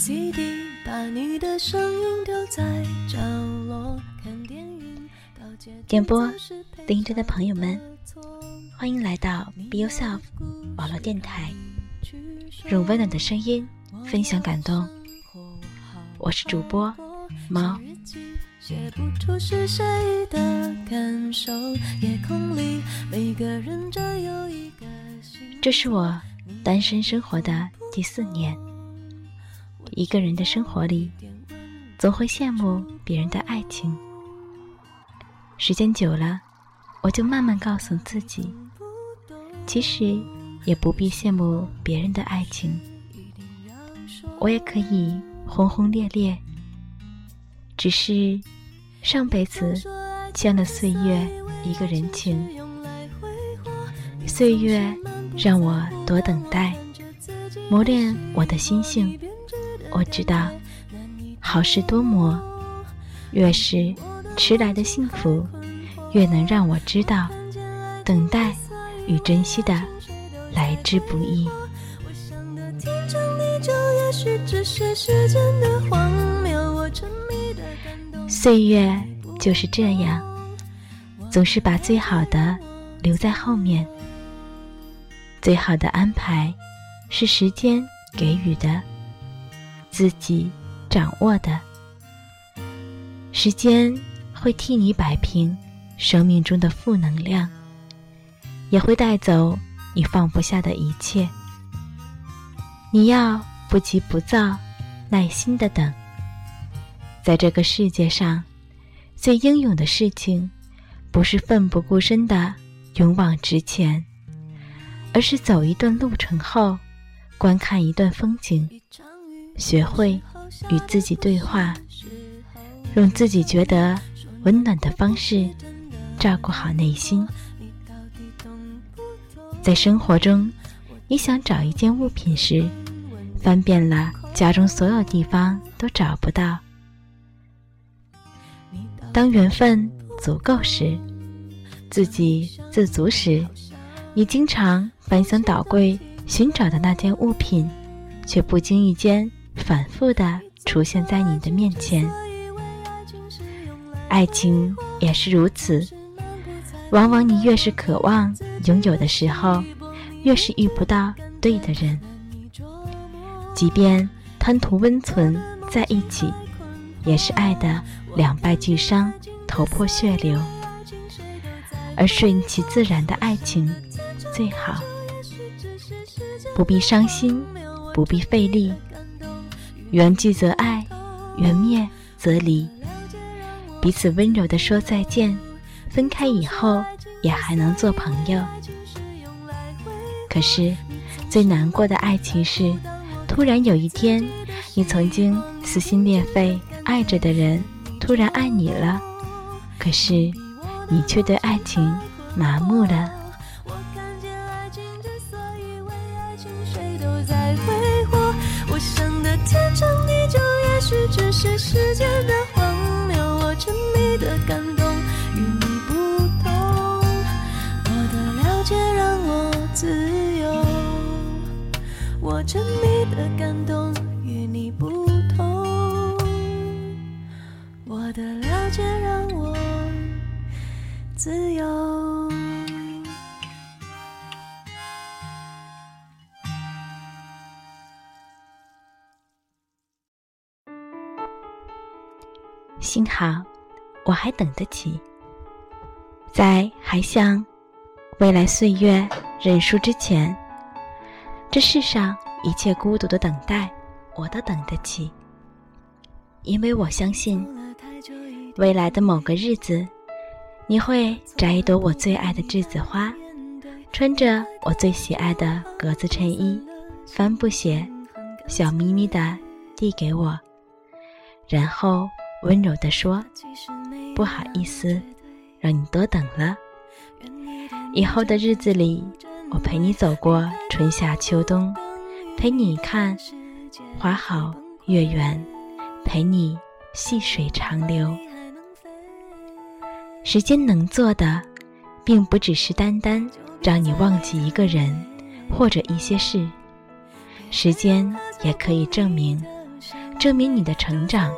CD，把你的声音丢在角落，看电影。点播，聆着的朋友们，欢迎来到 Be Yourself 网络电台，用温暖的声音分享感动。我是主播猫。写不出是谁的感受，夜空里每个人只有一个这是我单身生活的第四年。一个人的生活里，总会羡慕别人的爱情。时间久了，我就慢慢告诉自己，其实也不必羡慕别人的爱情。我也可以轰轰烈烈，只是上辈子欠了岁月一个人情。岁月让我多等待，磨练我的心性。我知道，好事多磨，越是迟来的幸福，越能让我知道，等待与珍惜的来之不易。岁月就是这样，总是把最好的留在后面。最好的安排，是时间给予的。自己掌握的时间，会替你摆平生命中的负能量，也会带走你放不下的一切。你要不急不躁，耐心的等。在这个世界上，最英勇的事情，不是奋不顾身的勇往直前，而是走一段路程后，观看一段风景。学会与自己对话，用自己觉得温暖的方式照顾好内心。在生活中，你想找一件物品时，翻遍了家中所有地方都找不到。当缘分足够时，自己自足时，你经常翻箱倒柜寻找的那件物品，却不经意间。反复的出现在你的面前，爱情也是如此。往往你越是渴望拥有的时候，越是遇不到对的人。即便贪图温存在一起，也是爱的两败俱伤，头破血流。而顺其自然的爱情最好，不必伤心，不必费力。缘聚则爱，缘灭则离。彼此温柔地说再见，分开以后也还能做朋友。可是，最难过的爱情是，突然有一天，你曾经撕心裂肺爱着的人，突然爱你了，可是，你却对爱情麻木了。我看见爱情之所以为爱情，谁都在飞想的天长地久，也许只是时间的荒谬，我沉迷的感动与你不同。我的了解让我自由，我沉迷的感动与你不同。我的了解让我自由。幸好，我还等得起，在还向未来岁月认输之前，这世上一切孤独的等待，我都等得起。因为我相信，未来的某个日子，你会摘一朵我最爱的栀子花，穿着我最喜爱的格子衬衣、帆布鞋，笑眯眯的递给我，然后。温柔地说：“不好意思，让你多等了。以后的日子里，我陪你走过春夏秋冬，陪你看花好月圆，陪你细水长流。时间能做的，并不只是单单让你忘记一个人或者一些事，时间也可以证明，证明你的成长，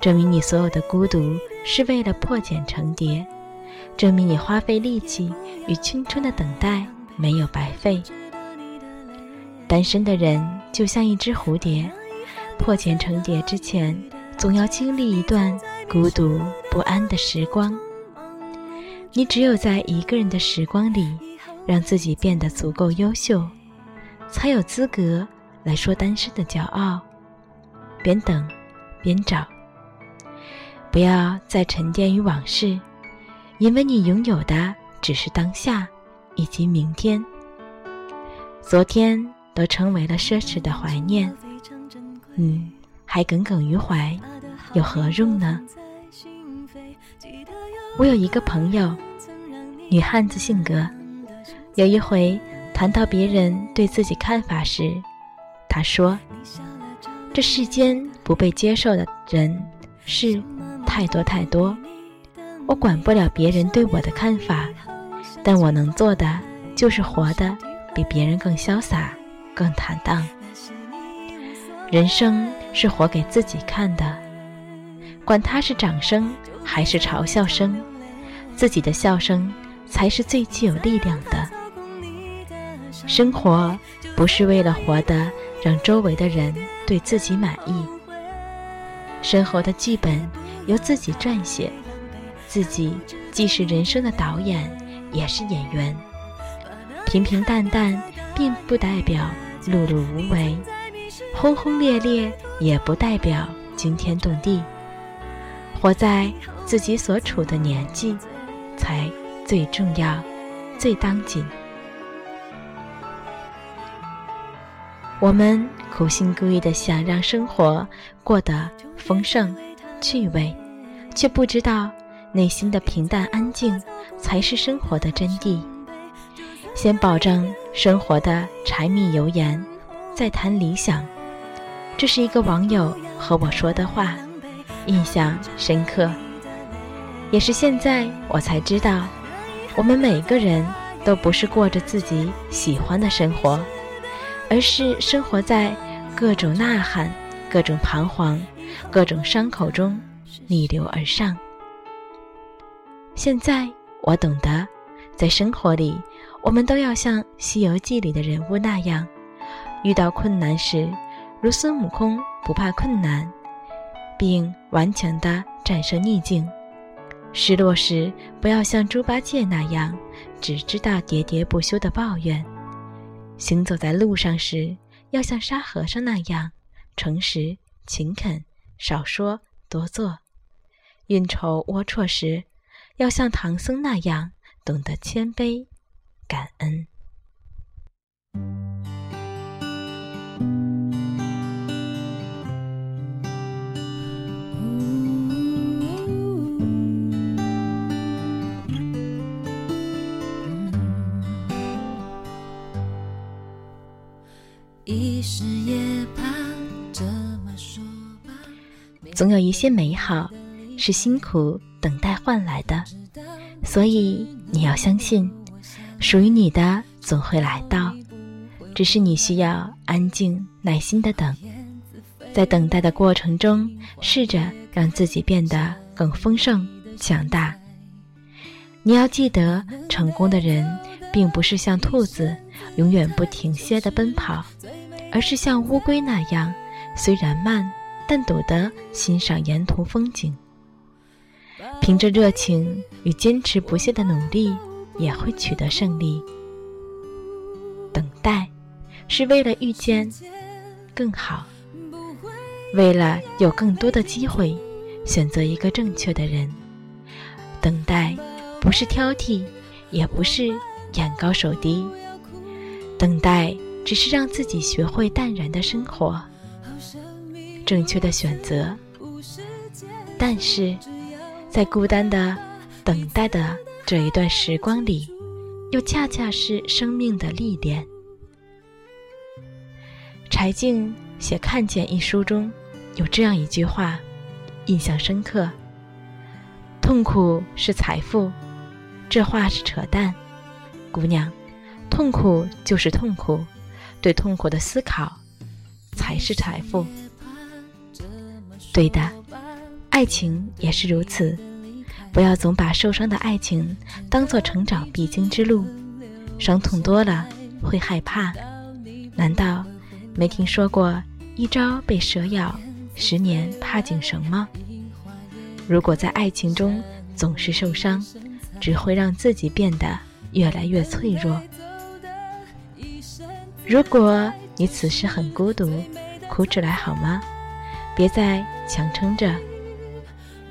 证明你所有的孤独是为了破茧成蝶，证明你花费力气与青春的等待没有白费。单身的人就像一只蝴蝶，破茧成蝶之前，总要经历一段孤独不安的时光。你只有在一个人的时光里，让自己变得足够优秀，才有资格来说单身的骄傲。边等，边找。不要再沉淀于往事，因为你拥有的只是当下，以及明天。昨天都成为了奢侈的怀念，嗯，还耿耿于怀，有何用呢？我有一个朋友，女汉子性格。有一回谈到别人对自己看法时，她说。这世间不被接受的人是太多太多，我管不了别人对我的看法，但我能做的就是活得比别人更潇洒、更坦荡。人生是活给自己看的，管他是掌声还是嘲笑声，自己的笑声才是最具有力量的。生活不是为了活得让周围的人。对自己满意，生活的剧本由自己撰写，自己既是人生的导演，也是演员。平平淡淡并不代表碌碌无为，轰轰烈烈也不代表惊天动地。活在自己所处的年纪，才最重要，最当紧。我们苦心孤诣的想让生活过得丰盛、趣味，却不知道内心的平淡安静才是生活的真谛。先保证生活的柴米油盐，再谈理想。这是一个网友和我说的话，印象深刻。也是现在我才知道，我们每个人都不是过着自己喜欢的生活。而是生活在各种呐喊、各种彷徨、各种伤口中逆流而上。现在我懂得，在生活里，我们都要像《西游记》里的人物那样，遇到困难时，如孙悟空不怕困难，并顽强地战胜逆境；失落时，不要像猪八戒那样，只知道喋喋不休的抱怨。行走在路上时，要像沙和尚那样诚实勤恳，少说多做；运筹龌龊时，要像唐僧那样懂得谦卑感恩。总有一些美好是辛苦等待换来的，所以你要相信，属于你的总会来到。只是你需要安静、耐心的等，在等待的过程中，试着让自己变得更丰盛、强大。你要记得，成功的人并不是像兔子永远不停歇的奔跑，而是像乌龟那样，虽然慢。但懂得欣赏沿途风景，凭着热情与坚持不懈的努力，也会取得胜利。等待，是为了遇见更好，为了有更多的机会，选择一个正确的人。等待，不是挑剔，也不是眼高手低。等待，只是让自己学会淡然的生活。正确的选择，但是，在孤单的等待的这一段时光里，又恰恰是生命的历练。柴静写《看见》一书中有这样一句话，印象深刻：“痛苦是财富。”这话是扯淡，姑娘，痛苦就是痛苦，对痛苦的思考才是财富。对的，爱情也是如此。不要总把受伤的爱情当做成长必经之路，伤痛多了会害怕。难道没听说过一朝被蛇咬，十年怕井绳吗？如果在爱情中总是受伤，只会让自己变得越来越脆弱。如果你此时很孤独，哭出来好吗？别再强撑着，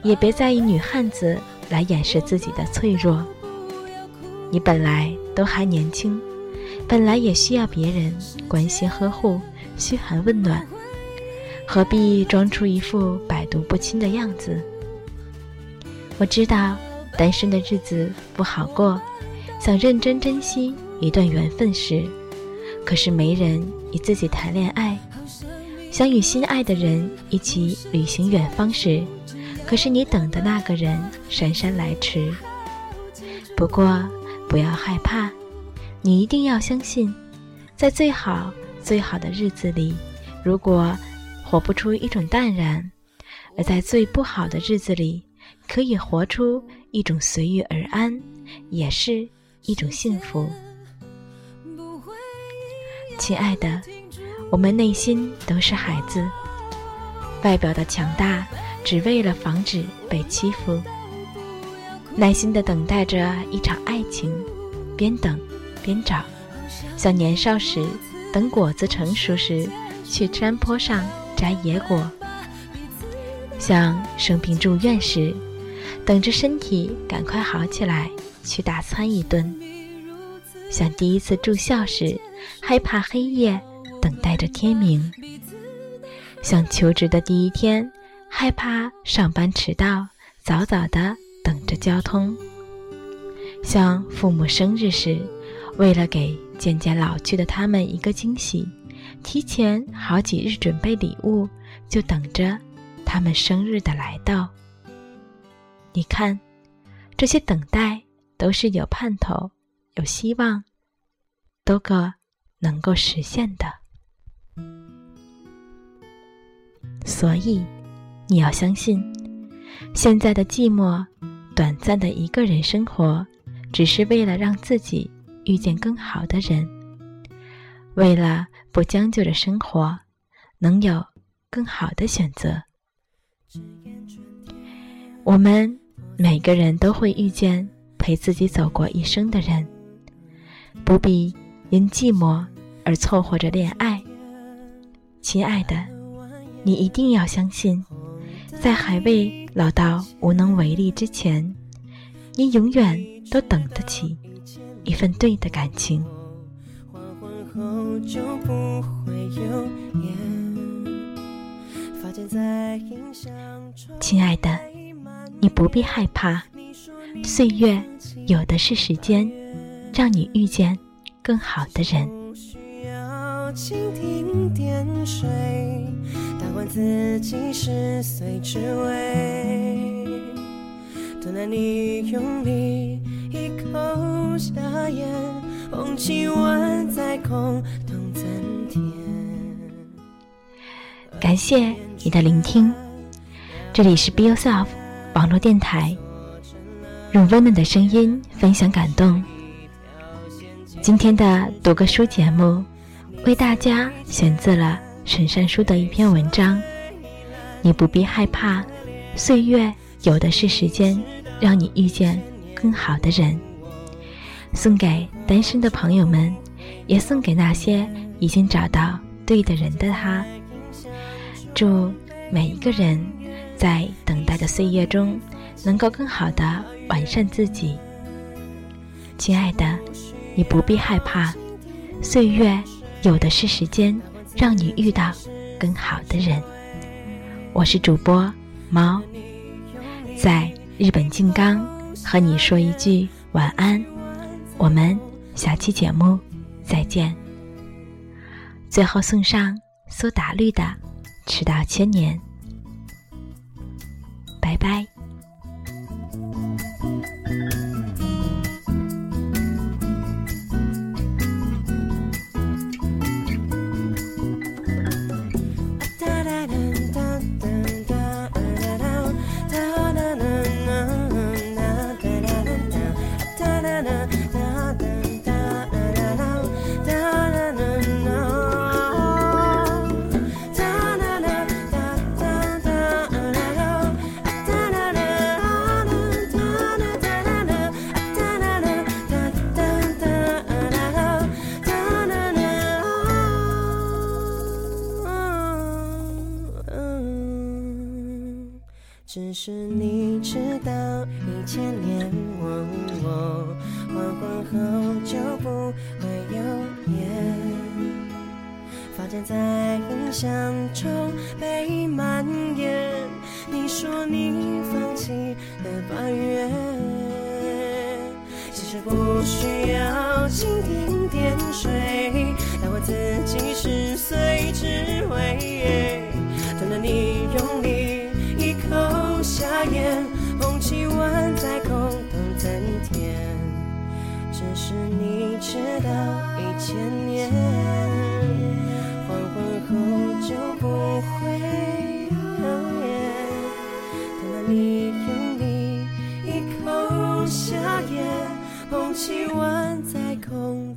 也别再以女汉子来掩饰自己的脆弱。你本来都还年轻，本来也需要别人关心呵护、嘘寒问暖，何必装出一副百毒不侵的样子？我知道单身的日子不好过，想认真珍惜一段缘分时。可是没人与自己谈恋爱，想与心爱的人一起旅行远方时，可是你等的那个人姗姗来迟。不过不要害怕，你一定要相信，在最好最好的日子里，如果活不出一种淡然，而在最不好的日子里，可以活出一种随遇而安，也是一种幸福。亲爱的，我们内心都是孩子，外表的强大只为了防止被欺负，耐心的等待着一场爱情，边等边找，像年少时等果子成熟时去山坡上摘野果，像生病住院时等着身体赶快好起来去大餐一顿，像第一次住校时。害怕黑夜，等待着天明；像求职的第一天，害怕上班迟到，早早的等着交通；像父母生日时，为了给渐渐老去的他们一个惊喜，提前好几日准备礼物，就等着他们生日的来到。你看，这些等待都是有盼头、有希望，都个。能够实现的，所以你要相信，现在的寂寞、短暂的一个人生活，只是为了让自己遇见更好的人，为了不将就着生活，能有更好的选择。我们每个人都会遇见陪自己走过一生的人，不必。因寂寞而凑合着恋爱，亲爱的，你一定要相信，在还未老到无能为力之前，你永远都等得起一份对的感情。亲爱的，你不必害怕，岁月有的是时间，让你遇见。更好的人。感谢你的聆听，这里是 Be Yourself 网络电台，用温暖的声音分享感动。今天的读个书节目，为大家选自了沈善书的一篇文章。你不必害怕，岁月有的是时间，让你遇见更好的人。送给单身的朋友们，也送给那些已经找到对的人的他。祝每一个人在等待的岁月中，能够更好的完善自己。亲爱的。你不必害怕，岁月有的是时间，让你遇到更好的人。我是主播猫，在日本静冈和你说一句晚安。我们下期节目再见。最后送上苏打绿的《迟到千年》，拜拜。你放弃了八月，其实不需要蜻蜓点水，但我自己十岁只为等到你用力一。口下咽，捧起碗再空洞增添。只是你知道，一千年你用你一口夏夜，空气吻在空。